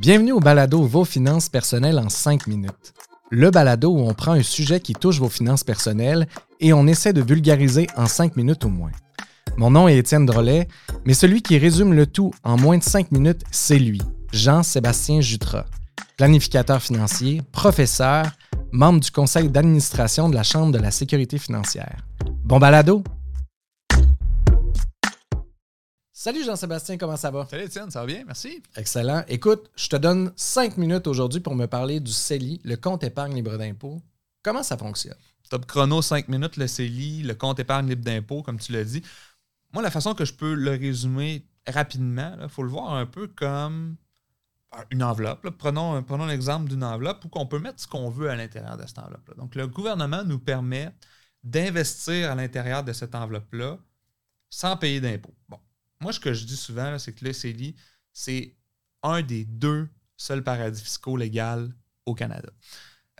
Bienvenue au balado Vos finances personnelles en 5 minutes. Le balado où on prend un sujet qui touche vos finances personnelles et on essaie de vulgariser en 5 minutes au moins. Mon nom est Étienne Drolet, mais celui qui résume le tout en moins de 5 minutes, c'est lui, Jean-Sébastien Jutras, planificateur financier, professeur, membre du conseil d'administration de la Chambre de la sécurité financière. Bon balado! Salut Jean-Sébastien, comment ça va? Salut Étienne, ça va bien? Merci. Excellent. Écoute, je te donne 5 minutes aujourd'hui pour me parler du CELI, le compte épargne libre d'impôt. Comment ça fonctionne? Top chrono, 5 minutes, le CELI, le compte épargne libre d'impôt, comme tu l'as dit. Moi, la façon que je peux le résumer rapidement, il faut le voir un peu comme une enveloppe. Prenons, prenons l'exemple d'une enveloppe où on peut mettre ce qu'on veut à l'intérieur de cette enveloppe-là. Donc, le gouvernement nous permet d'investir à l'intérieur de cette enveloppe-là sans payer d'impôt. Bon, moi, ce que je dis souvent, c'est que le CELI, c'est un des deux seuls paradis fiscaux légaux au Canada.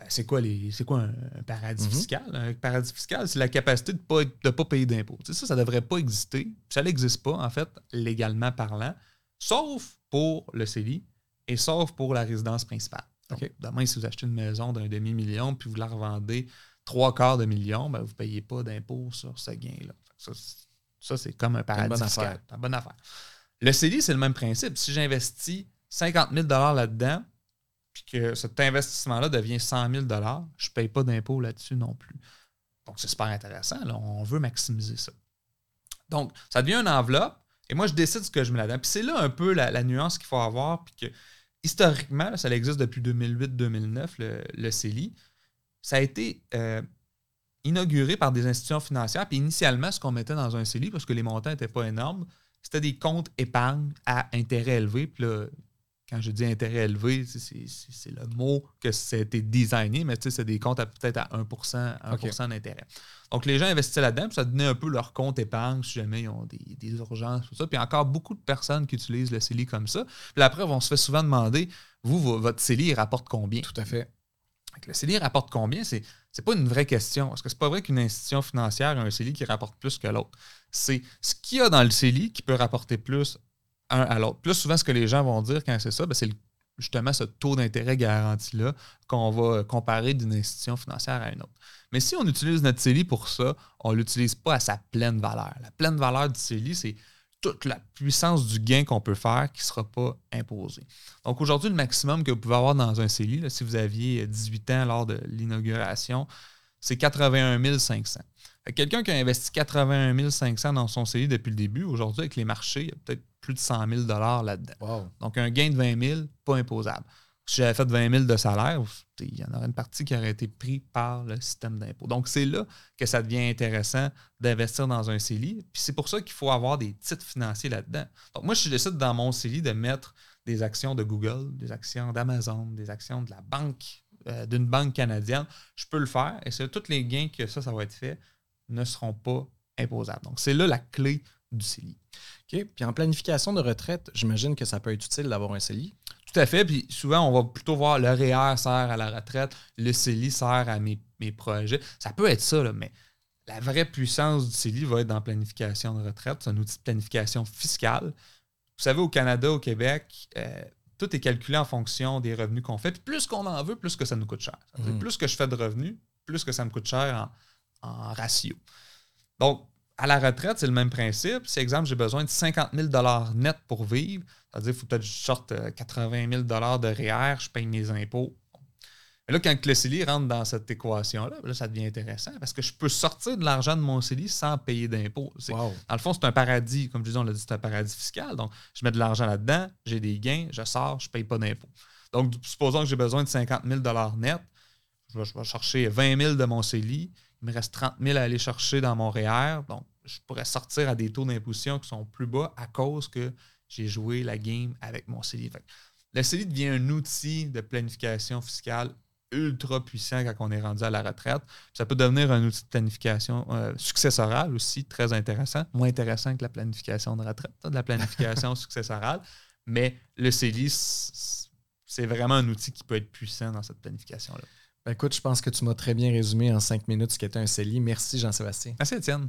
Euh, c'est quoi, les, c'est quoi un, paradis mm-hmm. fiscal? Un paradis fiscal, c'est la capacité de ne pas, pas payer d'impôts. ça, ça ne devrait pas exister. Ça n'existe pas, en fait, légalement parlant, sauf pour le CELI et sauf pour la résidence principale. demain, si vous achetez une maison d'un demi-million puis vous la revendez trois quarts de million, ben, vous ne payez pas d'impôt sur ce gain-là. Ça, ça, c'est comme un paradis fiscal. C'est une bonne affaire. Le CELI, c'est le même principe. Si j'investis 50 000 là-dedans, puis que cet investissement-là devient 100 000 je ne paye pas d'impôt là-dessus non plus. Donc, c'est super intéressant. On veut maximiser ça. Donc, ça devient une enveloppe, et moi, je décide ce que je mets là-dedans. Puis c'est là un peu la, nuance qu'il faut avoir, puis que historiquement, ça existe depuis 2008-2009, le, le, CELI. Ça a été euh, inauguré par des institutions financières. Puis initialement, ce qu'on mettait dans un CELI, parce que les montants n'étaient pas énormes, c'était des comptes épargne à intérêt élevé. Puis là, quand je dis intérêt élevé, c'est le mot que c'était designé, mais c'est des comptes à peut-être à 1 1 d'intérêt. Donc, les gens investissaient là-dedans, puis ça donnait un peu leur compte épargne si jamais ils ont des, des urgences, tout ça. Puis encore beaucoup de personnes qui utilisent le CELI comme ça. Puis après, on se fait souvent demander, vous, votre CELI, il rapporte combien? Tout à fait. Le CELI rapporte combien? C'est c'est pas une vraie question. Parce que c'est pas vrai qu'une institution financière a un CELI qui rapporte plus que l'autre. C'est ce qu'il y a dans le CELI qui peut rapporter plus un à l'autre. Plus souvent, ce que les gens vont dire quand c'est ça, ben, c'est justement ce taux d'intérêt garanti-là qu'on va comparer d'une institution financière à une autre. Mais si on utilise notre CELI pour ça, on ne l'utilise pas à sa pleine valeur. La pleine valeur du CELI, c'est toute la puissance du gain qu'on peut faire qui ne sera pas imposée. Donc aujourd'hui, le maximum que vous pouvez avoir dans un CELI, si vous aviez 18 ans lors de l'inauguration, c'est 81 500. Quelqu'un qui a investi 81 500 dans son CELI depuis le début, aujourd'hui, avec les marchés, il y a peut-être plus de 100 000 là-dedans. Donc un gain de 20 000, pas imposable si j'avais fait 20 000 de salaire, il y en aurait une partie qui aurait été prise par le système d'impôt. Donc, c'est là que ça devient intéressant d'investir dans un CELI. Puis c'est pour ça qu'il faut avoir des titres financiers là-dedans. Donc, moi, je décide dans mon CELI de mettre des actions de Google, des actions d'Amazon, des actions de la banque, euh, d'une banque canadienne. Je peux le faire et c'est tous les gains que ça, ça va être fait ne seront pas imposables. Donc, c'est là la clé du CELI. OK. Puis en planification de retraite, j'imagine que ça peut être utile d'avoir un CELI. Tout à fait. Puis souvent, on va plutôt voir le REER sert à la retraite, le CELI sert à mes, projets. Ça peut être ça, mais la vraie puissance du CELI va être dans la planification de retraite. C'est un outil de planification fiscale. Vous savez, au Canada, au Québec, euh, tout est calculé en fonction des revenus qu'on fait. Puis plus qu'on en veut, plus que ça nous coûte cher. Mhm. Plus que je fais de revenus, plus que ça me coûte cher en, en ratio. Donc, à la retraite, c'est le même principe. Si, exemple, j'ai besoin de 50 000 net pour vivre, c'est-à-dire qu'il faut peut-être que je sorte 80 000 de REER, je paye mes impôts. Mais là, quand le CELI rentre dans cette équation-là, là, ça devient intéressant parce que je peux sortir de l'argent de mon CELI sans payer d'impôts. Dans le fond, c'est un paradis, comme je disais, on l'a dit, c'est un paradis fiscal. Donc, je mets de l'argent là-dedans, j'ai des gains, je sors, je ne paye pas d'impôts. Donc, supposons que j'ai besoin de 50 000 net, je vais, je vais chercher 20 000 de mon CELI, il me reste 30 000 à aller chercher dans mon REER. Donc, je pourrais sortir à des taux d'imposition qui sont plus bas à cause que j'ai joué la game avec mon CELI. le CELI devient un outil de planification fiscale ultra puissant quand on est rendu à la retraite. Ça peut devenir un outil de planification euh, successorale aussi, très intéressant. Moins intéressant que la planification de retraite, de la planification successorale. Mais le CELI, c'est vraiment un outil qui peut être puissant dans cette planification-là. Ben, écoute, je pense que tu m'as très bien résumé en cinq minutes ce qu'était un CELI. Merci Jean-Sébastien. Merci Étienne.